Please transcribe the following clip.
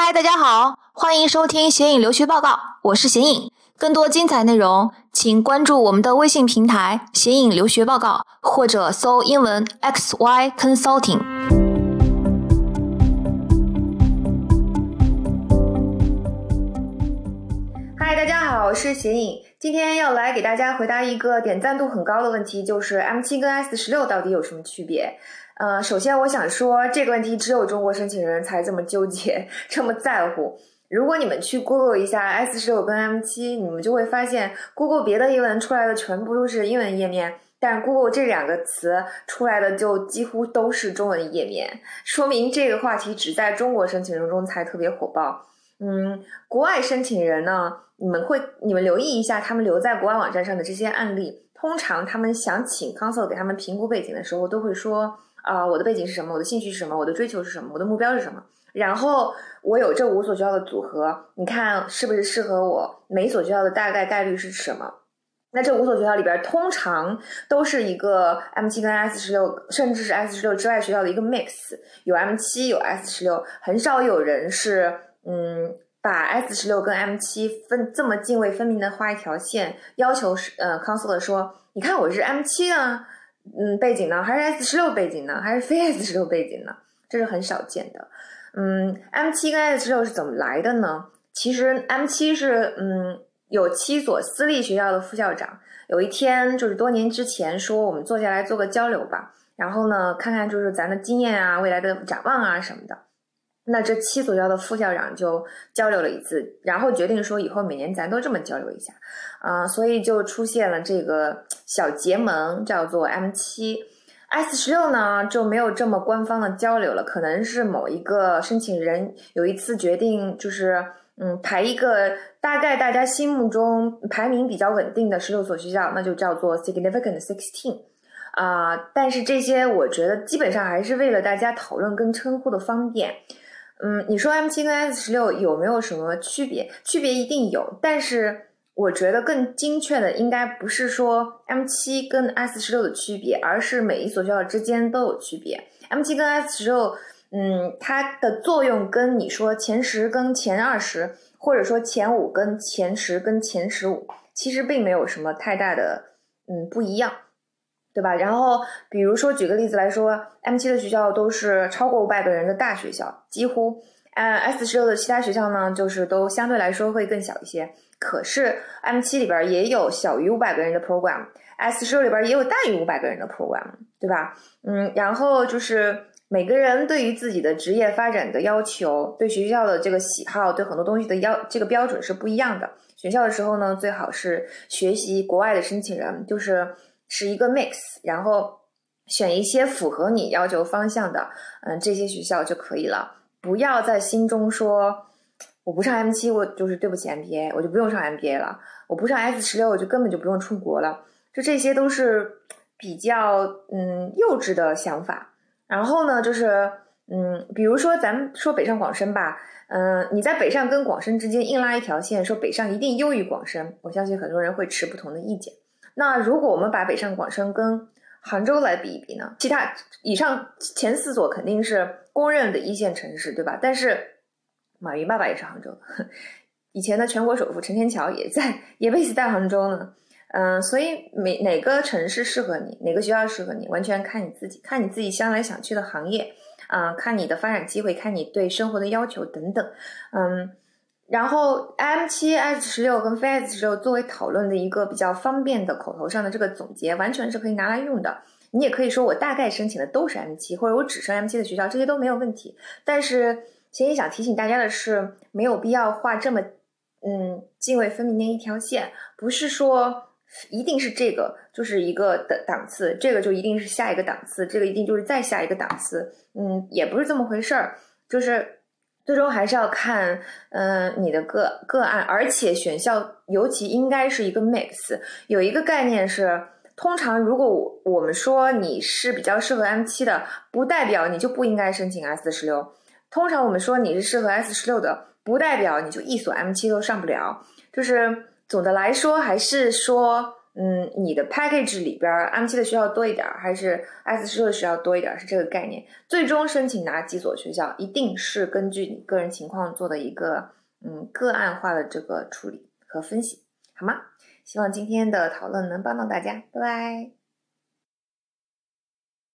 嗨，大家好，欢迎收听显影留学报告，我是显影。更多精彩内容，请关注我们的微信平台“显影留学报告”，或者搜英文 “X Y Consulting”。嗨，大家好，我是显影，今天要来给大家回答一个点赞度很高的问题，就是 M 七跟 S 十六到底有什么区别？呃，首先我想说这个问题只有中国申请人才这么纠结，这么在乎。如果你们去 Google 一下 S 十六跟 M 七，你们就会发现 Google 别的英文出来的全部都是英文页面，但 Google 这两个词出来的就几乎都是中文页面，说明这个话题只在中国申请人中才特别火爆。嗯，国外申请人呢，你们会你们留意一下他们留在国外网站上的这些案例，通常他们想请 Counsel 给他们评估背景的时候，都会说啊，我的背景是什么，我的兴趣是什么，我的追求是什么，我的目标是什么。然后我有这五所学校的组合，你看是不是适合我？每所学校的大概概率是什么？那这五所学校里边，通常都是一个 M 七跟 S 十六，甚至是 S 十六之外学校的一个 mix，有 M 七有 S 十六，很少有人是嗯把 S 十六跟 M 七分这么泾渭分明的画一条线，要求是呃 counselor 说，你看我是 M 七呢，嗯背景呢，还是 S 十六背景呢，还是非 S 十六背景呢？这是很少见的。嗯，M 七跟 S 十六是怎么来的呢？其实 M 七是嗯有七所私立学校的副校长，有一天就是多年之前说我们坐下来做个交流吧，然后呢看看就是咱的经验啊、未来的展望啊什么的。那这七所学校的副校长就交流了一次，然后决定说以后每年咱都这么交流一下，啊，所以就出现了这个小结盟，叫做 M 七。S 十六呢就没有这么官方的交流了，可能是某一个申请人有一次决定，就是嗯排一个大概大家心目中排名比较稳定的十六所学校，那就叫做 Significant Sixteen 啊。但是这些我觉得基本上还是为了大家讨论跟称呼的方便。嗯，你说 M 七跟 S 十六有没有什么区别？区别一定有，但是。我觉得更精确的应该不是说 M 七跟 S 十六的区别，而是每一所学校之间都有区别。M 七跟 S 十六，嗯，它的作用跟你说前十跟前二十，或者说前五跟前十跟前十五，其实并没有什么太大的嗯不一样，对吧？然后比如说举个例子来说，M 七的学校都是超过五百个人的大学校，几乎，呃，S 十六的其他学校呢，就是都相对来说会更小一些。可是 M 七里边也有小于五百个人的 program，S 十六里边也有大于五百个人的 program，对吧？嗯，然后就是每个人对于自己的职业发展的要求，对学校的这个喜好，对很多东西的要这个标准是不一样的。选校的时候呢，最好是学习国外的申请人，就是是一个 mix，然后选一些符合你要求方向的，嗯，这些学校就可以了。不要在心中说。我不上 M 七，我就是对不起 MBA，我就不用上 MBA 了。我不上 S 十六，我就根本就不用出国了。就这些都是比较嗯幼稚的想法。然后呢，就是嗯，比如说咱们说北上广深吧，嗯，你在北上跟广深之间硬拉一条线，说北上一定优于广深，我相信很多人会持不同的意见。那如果我们把北上广深跟杭州来比一比呢？其他以上前四所肯定是公认的一线城市，对吧？但是。马云爸爸也是杭州的，以前的全国首富陈天桥也在，也 base 在杭州呢。嗯，所以每哪个城市适合你，哪个学校适合你，完全看你自己，看你自己将来想去的行业，啊，看你的发展机会，看你对生活的要求等等。嗯，然后 M 七、S 十六跟非 S 十六作为讨论的一个比较方便的口头上的这个总结，完全是可以拿来用的。你也可以说我大概申请的都是 M 七，或者我只申 M 七的学校，这些都没有问题。但是。其实想提醒大家的是，没有必要画这么嗯泾渭分明的一条线，不是说一定是这个就是一个的档次，这个就一定是下一个档次，这个一定就是再下一个档次，嗯，也不是这么回事儿，就是最终还是要看嗯你的个个案，而且选校尤其应该是一个 mix，有一个概念是，通常如果我们说你是比较适合 M 七的，不代表你就不应该申请 S 十六。通常我们说你是适合 S 十六的，不代表你就一所 M 七都上不了。就是总的来说，还是说，嗯，你的 package 里边 M 七的学校多一点，还是 S 十六的学校多一点，是这个概念。最终申请哪几所学校，一定是根据你个人情况做的一个嗯个案化的这个处理和分析，好吗？希望今天的讨论能帮到大家，拜拜。